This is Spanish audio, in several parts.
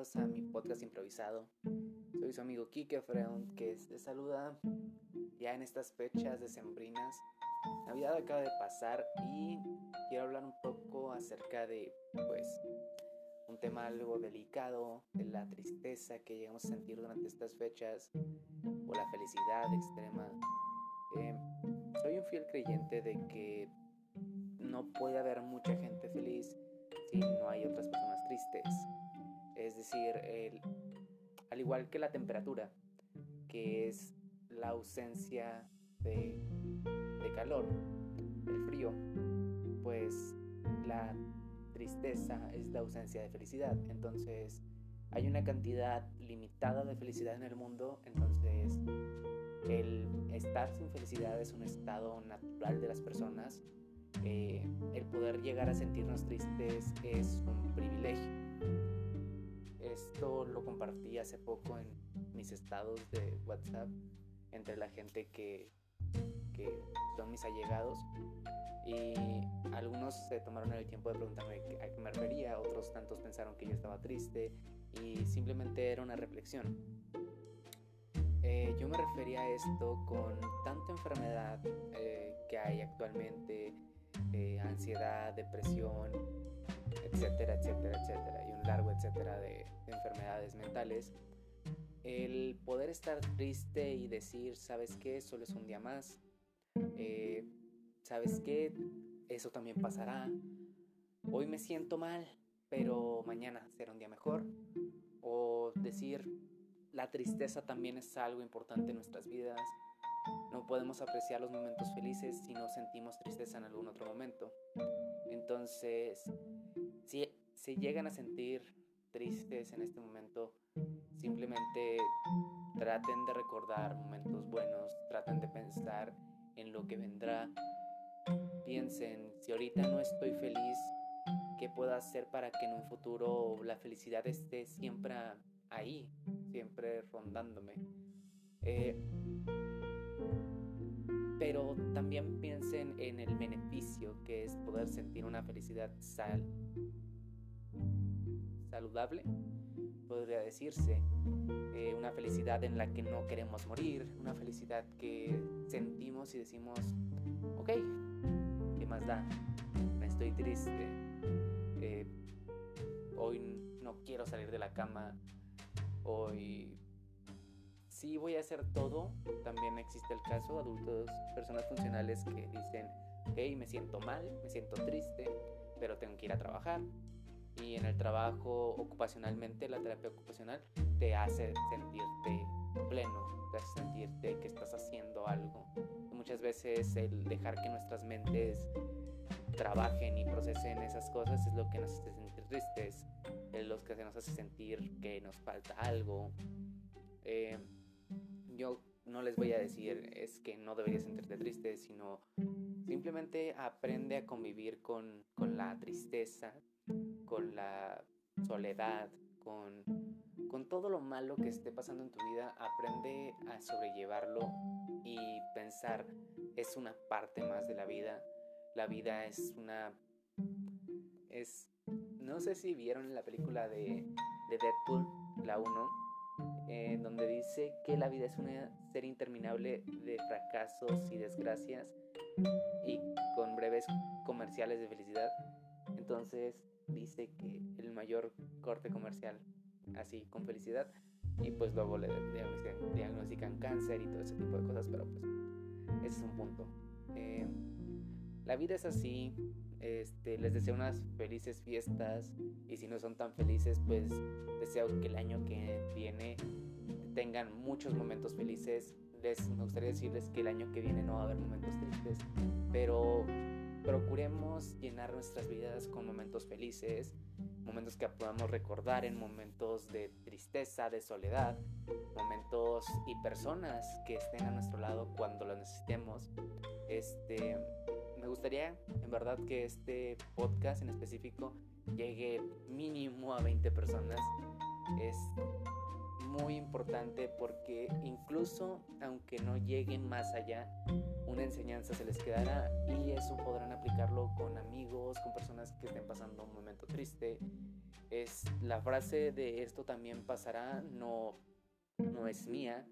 a mi podcast improvisado. Soy su amigo Kike Freund que te saluda ya en estas fechas decembrinas. Navidad acaba de pasar y quiero hablar un poco acerca de, pues, un tema algo delicado, de la tristeza que llegamos a sentir durante estas fechas o la felicidad extrema. Eh, soy un fiel creyente de que no puede haber mucha gente feliz si no hay otras. Es decir, al igual que la temperatura, que es la ausencia de, de calor, el frío, pues la tristeza es la ausencia de felicidad. Entonces, hay una cantidad limitada de felicidad en el mundo, entonces el estar sin felicidad es un estado natural de las personas eh, el poder llegar a sentirnos tristes es un privilegio. Esto lo compartí hace poco en mis estados de WhatsApp entre la gente que, que son mis allegados y algunos se tomaron el tiempo de preguntarme a qué me refería, otros tantos pensaron que yo estaba triste y simplemente era una reflexión. Eh, yo me refería a esto con tanta enfermedad eh, que hay actualmente, eh, ansiedad, depresión, etcétera, etcétera, etcétera, y un largo etcétera de, enfermedades mentales, el poder estar triste y decir, ¿sabes qué? Solo es un día más. Eh, ¿Sabes qué? Eso también pasará. Hoy me siento mal, pero mañana será un día mejor. O decir, la tristeza también es algo importante en nuestras vidas. No podemos apreciar los momentos felices si no sentimos tristeza en algún otro momento. Entonces, si se llegan a sentir tristes en este momento, simplemente traten de recordar momentos buenos, traten de pensar en lo que vendrá. Piensen, si ahorita no estoy feliz, ¿qué puedo hacer para que en un futuro la felicidad esté siempre ahí, siempre rondándome? Eh, también piensen en el beneficio que es poder sentir una felicidad sal saludable, podría decirse, eh, una felicidad en la que no queremos morir, una felicidad que sentimos y decimos, ok, ¿qué más da? Estoy triste, eh, hoy no quiero salir de la cama, hoy sí voy a hacer todo. También existe el caso adultos, personas funcionales que dicen, hey, me siento mal, me siento triste, pero tengo que ir a trabajar. Y en el trabajo ocupacionalmente, la terapia ocupacional te hace sentirte pleno, te hace sentirte que estás haciendo algo. muchas veces el dejar que nuestras mentes trabajen y procesen esas cosas es lo que nos hace sentir tristes, es lo que nos hace sentir que nos falta algo. Eh, yo no les voy a decir es que no deberías sentirte triste, sino simplemente aprende a convivir con, con la tristeza, con la soledad, con, con todo lo malo que esté pasando en tu vida. Aprende a sobrellevarlo y pensar es una parte más de la vida. La vida es una... es... No sé si vieron la película de, de Deadpool, la 1 en donde dice que la vida es un ser interminable de fracasos y desgracias y con breves comerciales de felicidad. Entonces dice que el mayor corte comercial, así con felicidad, y pues luego le diagnostican cáncer y todo ese tipo de cosas, pero pues ese es un punto. Eh, la vida es así, este, les deseo unas felices fiestas y si no son tan felices, pues deseo que el año que viene tengan muchos momentos felices. Les, me gustaría decirles que el año que viene no va a haber momentos tristes, pero procuremos llenar nuestras vidas con momentos felices, momentos que podamos recordar en momentos de tristeza, de soledad, momentos y personas que estén a nuestro lado cuando lo necesitemos. Este, gustaría en verdad que este podcast en específico llegue mínimo a 20 personas. Es muy importante porque incluso aunque no llegue más allá, una enseñanza se les quedará y eso podrán aplicarlo con amigos, con personas que estén pasando un momento triste. Es la frase de esto también pasará, no, no es mía.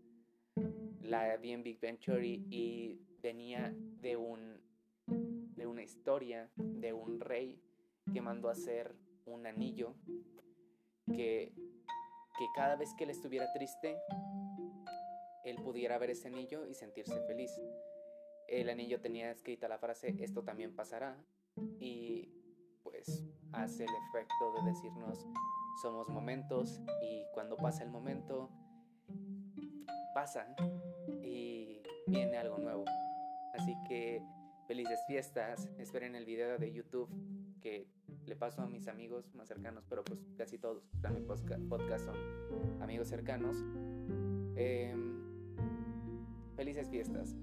La vi en Big Venture y, venía de un de una historia de un rey que mandó hacer un anillo que, que cada vez que él estuviera triste, él pudiera ver ese anillo y sentirse feliz. El anillo tenía escrita la frase, esto también pasará, y pues hace el efecto de decirnos, somos momentos y cuando pasa el momento, pasa y viene algo nuevo. Así que felices fiestas, esperen el video de YouTube que le paso a mis amigos más cercanos, pero pues casi todos en podcast son amigos cercanos. Em, felices fiestas.